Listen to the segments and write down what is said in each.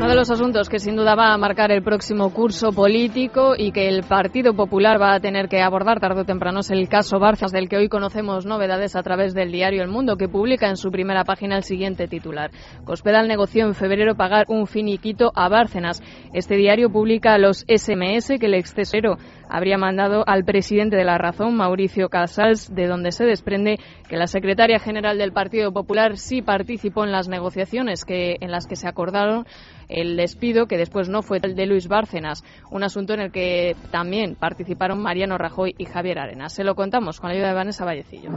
Uno de los asuntos que sin duda va a marcar el próximo curso político y que el Partido Popular va a tener que abordar tarde o temprano es el caso Bárcenas, del que hoy conocemos novedades a través del diario El Mundo, que publica en su primera página el siguiente titular. Cospedal negoció en febrero pagar un finiquito a Bárcenas. Este diario publica los SMS que el excesero habría mandado al presidente de la Razón, Mauricio Casals, de donde se desprende que la secretaria general del Partido Popular sí participó en las negociaciones que, en las que se acordaron el despido, que después no fue el de Luis Bárcenas, un asunto en el que también participaron Mariano Rajoy y Javier Arenas. Se lo contamos con la ayuda de Vanessa Vallecillo.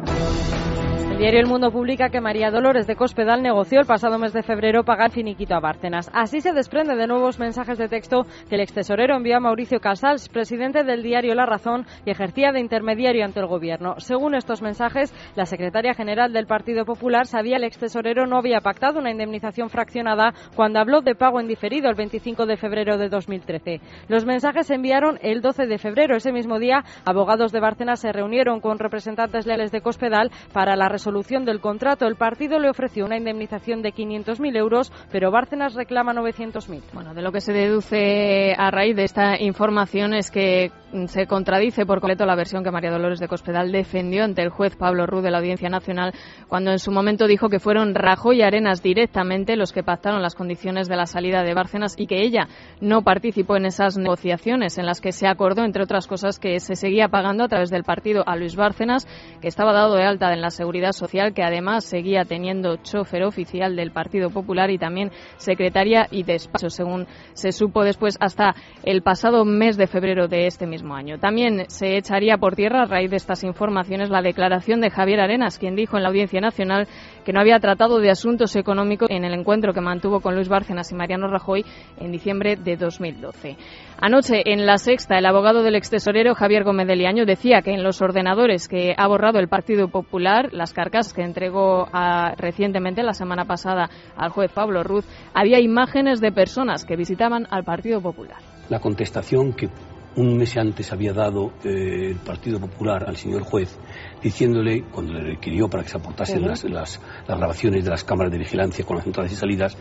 El diario El Mundo publica que María Dolores de Cospedal negoció el pasado mes de febrero pagar finiquito a Bárcenas. Así se desprende de nuevos mensajes de texto que el extesorero envió a Mauricio Casals, presidente del diario La Razón, y ejercía de intermediario ante el gobierno. Según estos mensajes, la secretaria general del Partido Popular sabía que el extesorero no había pactado una indemnización fraccionada cuando habló de pago en diferido el 25 de febrero de 2013. Los mensajes se enviaron el 12 de febrero. Ese mismo día, abogados de Bárcenas se reunieron con representantes leales de Cospedal para la resolución del contrato. El partido le ofreció una indemnización de 500.000 euros, pero Bárcenas reclama 900.000. Bueno, de lo que se deduce a raíz de esta información es que se contradice por completo la versión que María Dolores de Cospedal defendió ante el juez Pablo Ruz de la Audiencia Nacional cuando en su momento dijo que fueron Rajoy y Arenas directamente los que pactaron las condiciones de la salida de Bárcenas y que ella no participó en esas negociaciones en las que se acordó, entre otras cosas, que se seguía pagando a través del partido a Luis Bárcenas, que estaba dado de alta en la Seguridad Social, que además seguía teniendo chofer oficial del Partido Popular y también secretaria y despacho, según se supo después hasta el pasado mes de febrero de este mismo También se echaría por tierra, a raíz de estas informaciones, la declaración de Javier Arenas, quien dijo en la Audiencia Nacional que no había tratado de asuntos económicos en el encuentro que mantuvo con Luis Bárcenas y Mariano Rajoy en diciembre de 2012. Anoche, en la sexta, el abogado del extesorero Javier Gómez de Liaño decía que en los ordenadores que ha borrado el Partido Popular, las carcas que entregó a, recientemente, la semana pasada, al juez Pablo Ruz, había imágenes de personas que visitaban al Partido Popular. La contestación que un mes antes había dado eh, el Partido Popular al señor juez diciéndole, cuando le requirió para que se aportasen las, las, las, grabaciones de las cámaras de vigilancia con las entradas y salidas,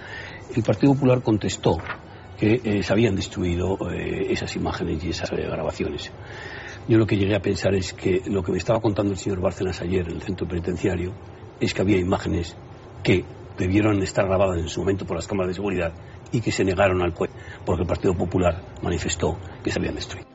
el Partido Popular contestó que eh, se habían destruido eh, esas imágenes y esas grabaciones. Yo lo que llegué a pensar es que lo que me estaba contando el señor Bárcenas ayer en el centro penitenciario es que había imágenes que debieron estar grabadas en su momento por las cámaras de seguridad y que se negaron al juez porque el Partido Popular manifestó que se habían destruido.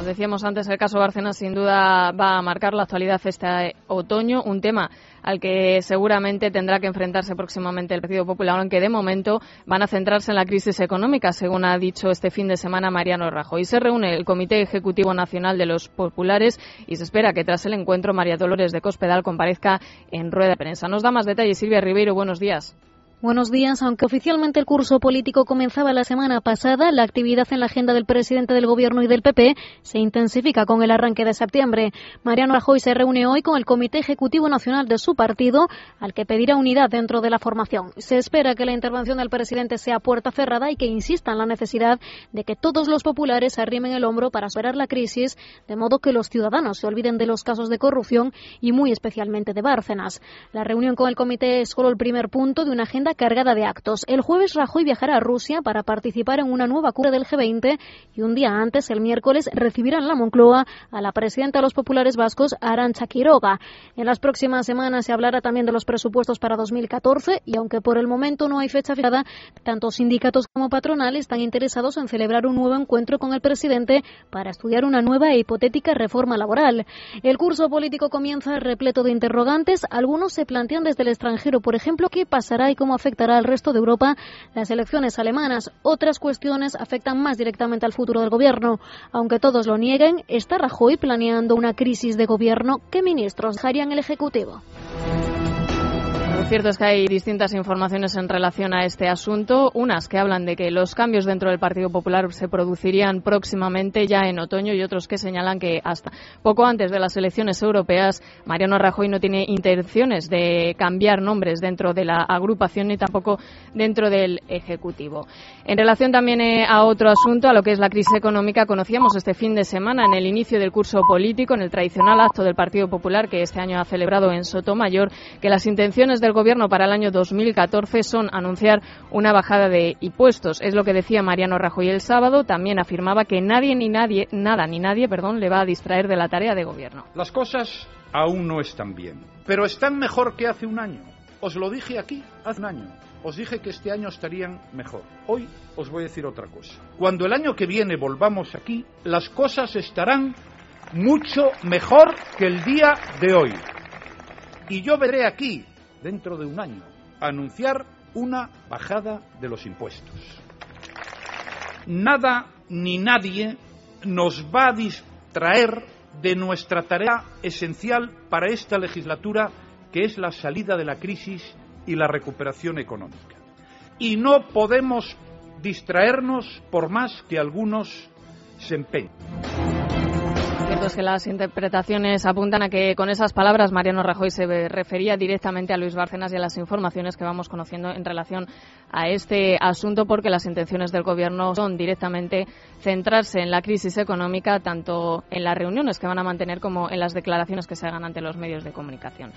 Como decíamos antes, el caso Bárcenas sin duda va a marcar la actualidad este otoño, un tema al que seguramente tendrá que enfrentarse próximamente el Partido Popular, aunque de momento van a centrarse en la crisis económica, según ha dicho este fin de semana Mariano Rajoy. Se reúne el Comité Ejecutivo Nacional de los Populares y se espera que tras el encuentro María Dolores de Cospedal comparezca en rueda de prensa. Nos da más detalles Silvia Ribeiro. Buenos días. Buenos días. Aunque oficialmente el curso político comenzaba la semana pasada, la actividad en la agenda del presidente del Gobierno y del PP se intensifica con el arranque de septiembre. Mariano Rajoy se reúne hoy con el Comité Ejecutivo Nacional de su partido, al que pedirá unidad dentro de la formación. Se espera que la intervención del presidente sea puerta cerrada y que insista en la necesidad de que todos los populares arrimen el hombro para superar la crisis, de modo que los ciudadanos se olviden de los casos de corrupción y muy especialmente de Bárcenas. La reunión con el comité es solo el primer punto de una agenda cargada de actos. El jueves Rajoy viajará a Rusia para participar en una nueva cura del G20 y un día antes, el miércoles, recibirá en la Moncloa a la presidenta de los populares vascos, Arancha Quiroga. En las próximas semanas se hablará también de los presupuestos para 2014 y aunque por el momento no hay fecha fijada, tanto sindicatos como patronales están interesados en celebrar un nuevo encuentro con el presidente para estudiar una nueva e hipotética reforma laboral. El curso político comienza repleto de interrogantes. Algunos se plantean desde el extranjero, por ejemplo, qué pasará y cómo afectará al resto de Europa las elecciones alemanas. Otras cuestiones afectan más directamente al futuro del gobierno. Aunque todos lo nieguen, está Rajoy planeando una crisis de gobierno. ¿Qué ministros dejarían el Ejecutivo? Lo cierto es que hay distintas informaciones en relación a este asunto, unas que hablan de que los cambios dentro del Partido Popular se producirían próximamente ya en otoño y otros que señalan que hasta poco antes de las elecciones europeas Mariano Rajoy no tiene intenciones de cambiar nombres dentro de la agrupación ni tampoco dentro del Ejecutivo. En relación también eh, a otro asunto, a lo que es la crisis económica, conocíamos este fin de semana en el inicio del curso político, en el tradicional acto del Partido Popular que este año ha celebrado en Sotomayor, que las intenciones del Gobierno para el año 2014 son anunciar una bajada de impuestos. Es lo que decía Mariano Rajoy el sábado. También afirmaba que nadie ni nadie, nada ni nadie, perdón, le va a distraer de la tarea de Gobierno. Las cosas aún no están bien, pero están mejor que hace un año. Os lo dije aquí hace un año. Os dije que este año estarían mejor. Hoy os voy a decir otra cosa. Cuando el año que viene volvamos aquí, las cosas estarán mucho mejor que el día de hoy. Y yo veré aquí, dentro de un año, anunciar una bajada de los impuestos. Nada ni nadie nos va a distraer de nuestra tarea esencial para esta legislatura, que es la salida de la crisis y la recuperación económica. Y no podemos distraernos por más que algunos se empeñen cierto es que las interpretaciones apuntan a que con esas palabras Mariano Rajoy se refería directamente a Luis Bárcenas y a las informaciones que vamos conociendo en relación a este asunto, porque las intenciones del Gobierno son directamente centrarse en la crisis económica, tanto en las reuniones que van a mantener como en las declaraciones que se hagan ante los medios de comunicación.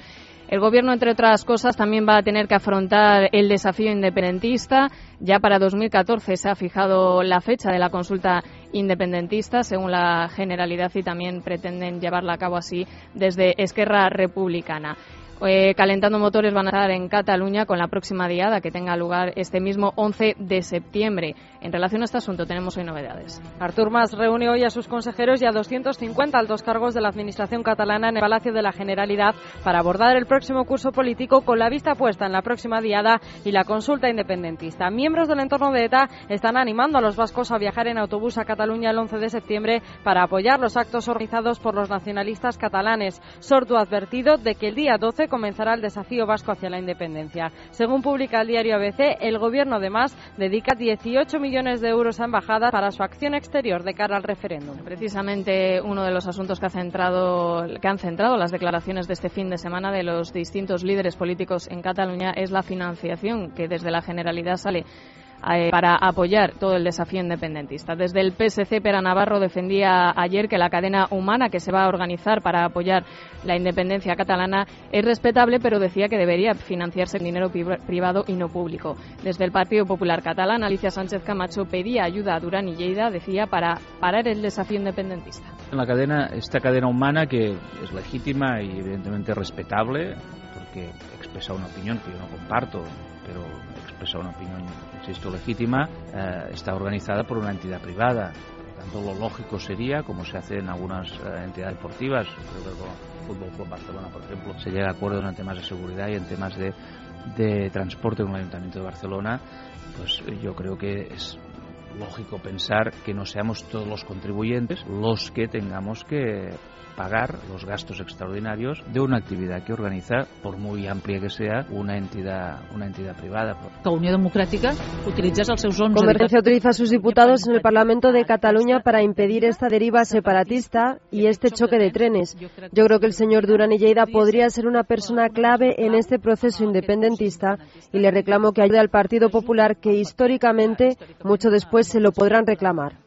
El Gobierno, entre otras cosas, también va a tener que afrontar el desafío independentista. Ya para 2014 se ha fijado la fecha de la consulta independentista, según la Generalidad, y también pretenden llevarla a cabo así desde Esquerra Republicana. Eh, calentando motores van a estar en Cataluña con la próxima diada que tenga lugar este mismo 11 de septiembre. En relación a este asunto tenemos hoy novedades. Artur Mas reúne hoy a sus consejeros y a 250 altos cargos de la Administración catalana en el Palacio de la Generalidad para abordar el próximo curso político con la vista puesta en la próxima diada y la consulta independentista. Miembros del entorno de ETA están animando a los vascos a viajar en autobús a Cataluña el 11 de septiembre para apoyar los actos organizados por los nacionalistas catalanes. Sortu ha advertido de que el día 12 comenzará el desafío vasco hacia la independencia. Según publica el diario ABC, el gobierno además dedica 18 millones de euros a embajadas para su acción exterior de cara al referéndum. Precisamente uno de los asuntos que, que han centrado las declaraciones de este fin de semana de los distintos líderes políticos en Cataluña es la financiación que desde la Generalidad sale eh, para apoyar todo el desafío independentista. Desde el PSC, Pera Navarro defendía ayer que la cadena humana que se va a organizar para apoyar la independencia catalana es respetable, pero decía que debería financiarse en dinero privado y no público. Desde el Partido Popular Catalán, Alicia Sánchez Camacho pedía ayuda a Durán y Lleida, decía, para parar el desafío independentista. La cadena, esta cadena humana que es legítima y evidentemente respetable, porque expresa una opinión que yo no comparto, pero expresa una opinión insisto, legítima, eh, está organizada por una entidad privada. Tanto, lo lógico sería, como se hace en algunas eh, entidades deportivas, creo que con el Fútbol Club Barcelona, por ejemplo, se llega a acuerdos en temas de seguridad y en temas de, de transporte en el Ayuntamiento de Barcelona, pues yo creo que es lógico pensar que no seamos todos los contribuyentes los que tengamos que pagar los gastos extraordinarios de una actividad que organiza, por muy amplia que sea, una entidad, una entidad privada. Que Unió Democrática utiliza els seus 11... Convergencia utiliza a sus diputados en el Parlamento de Cataluña para impedir esta deriva separatista y este choque de trenes. Yo creo que el señor Durán y Lleida podría ser una persona clave en este proceso independentista y le reclamo que ayude al Partido Popular que históricamente mucho después se lo podrán reclamar.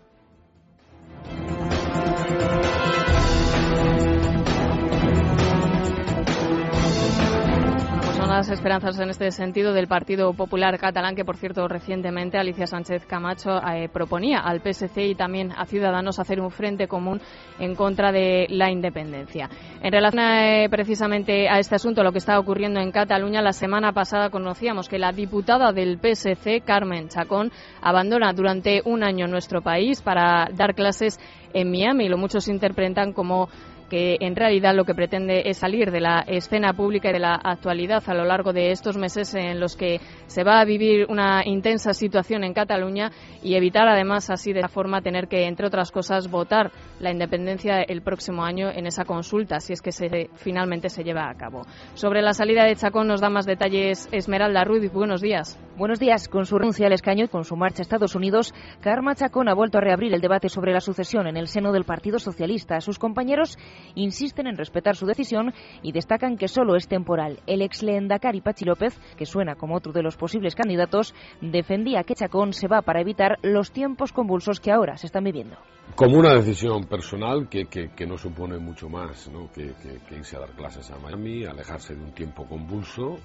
Las esperanzas en este sentido del Partido Popular Catalán, que por cierto recientemente Alicia Sánchez Camacho eh, proponía al PSC y también a Ciudadanos hacer un frente común en contra de la independencia. En relación eh, precisamente a este asunto, lo que está ocurriendo en Cataluña, la semana pasada conocíamos que la diputada del PSC, Carmen Chacón, abandona durante un año nuestro país para dar clases en Miami. Lo muchos interpretan como que en realidad lo que pretende es salir de la escena pública y de la actualidad a lo largo de estos meses en los que se va a vivir una intensa situación en Cataluña y evitar además así de esa forma tener que, entre otras cosas, votar la independencia el próximo año en esa consulta, si es que se, finalmente se lleva a cabo. Sobre la salida de Chacón nos da más detalles Esmeralda Ruiz. Buenos días. Buenos días. Con su renuncia al escaño y con su marcha a Estados Unidos, Karma Chacón ha vuelto a reabrir el debate sobre la sucesión en el seno del Partido Socialista. Sus compañeros insisten en respetar su decisión y destacan que solo es temporal. El ex Leendakari Pachi López, que suena como otro de los posibles candidatos, defendía que Chacón se va para evitar los tiempos convulsos que ahora se están viviendo. Como una decisión personal que, que, no supone mucho más ¿no? que, que irse a dar clases a Miami, alejarse de un tiempo convulso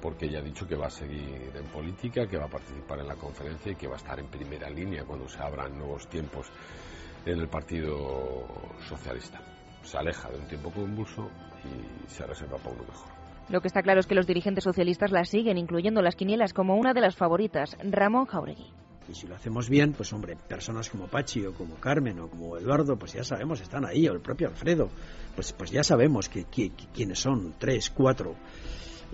porque ella ha dicho que va a seguir en política, que va a participar en la conferencia y que va a estar en primera línea cuando se abran nuevos tiempos en el Partido Socialista. Se aleja de un tiempo convulso y se reserva para uno mejor. Lo que está claro es que los dirigentes socialistas la siguen, incluyendo las quinielas como una de las favoritas, Ramón Jauregui. Y si lo hacemos bien, pues hombre, personas como Pachi o como Carmen o como Eduardo, pues ya sabemos, están ahí, o el propio Alfredo, pues, pues ya sabemos que, quiénes son, tres, cuatro.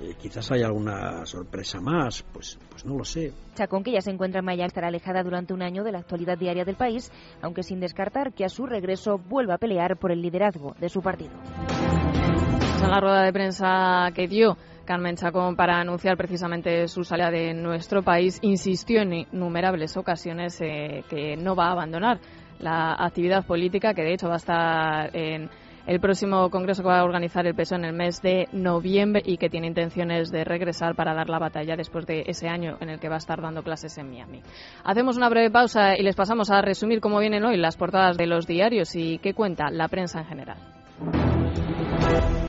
Eh, quizás haya alguna sorpresa más, pues, pues no lo sé. Chacón, que ya se encuentra en Maya, estará alejada durante un año de la actualidad diaria del país, aunque sin descartar que a su regreso vuelva a pelear por el liderazgo de su partido. En la rueda de prensa que dio Carmen Chacón para anunciar precisamente su salida de nuestro país, insistió en innumerables ocasiones eh, que no va a abandonar la actividad política, que de hecho va a estar en el próximo congreso que va a organizar el PSOE en el mes de noviembre y que tiene intenciones de regresar para dar la batalla después de ese año en el que va a estar dando clases en Miami. Hacemos una breve pausa y les pasamos a resumir cómo vienen hoy las portadas de los diarios y qué cuenta la prensa en general.